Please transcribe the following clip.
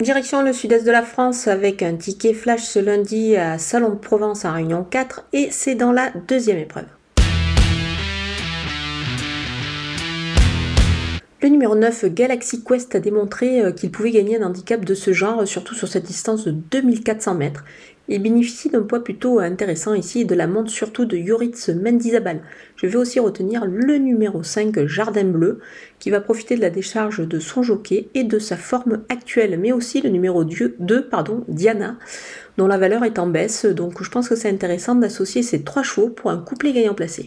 Direction le sud-est de la France avec un ticket flash ce lundi à Salon de Provence en Réunion 4 et c'est dans la deuxième épreuve. Le numéro 9, Galaxy Quest, a démontré euh, qu'il pouvait gagner un handicap de ce genre, surtout sur cette distance de 2400 mètres. Il bénéficie d'un poids plutôt intéressant ici de la montre surtout de Yoritz Mendizabal. Je vais aussi retenir le numéro 5 Jardin Bleu qui va profiter de la décharge de son jockey et de sa forme actuelle, mais aussi le numéro 2 pardon, Diana dont la valeur est en baisse. Donc je pense que c'est intéressant d'associer ces trois chevaux pour un couplet gagnant placé.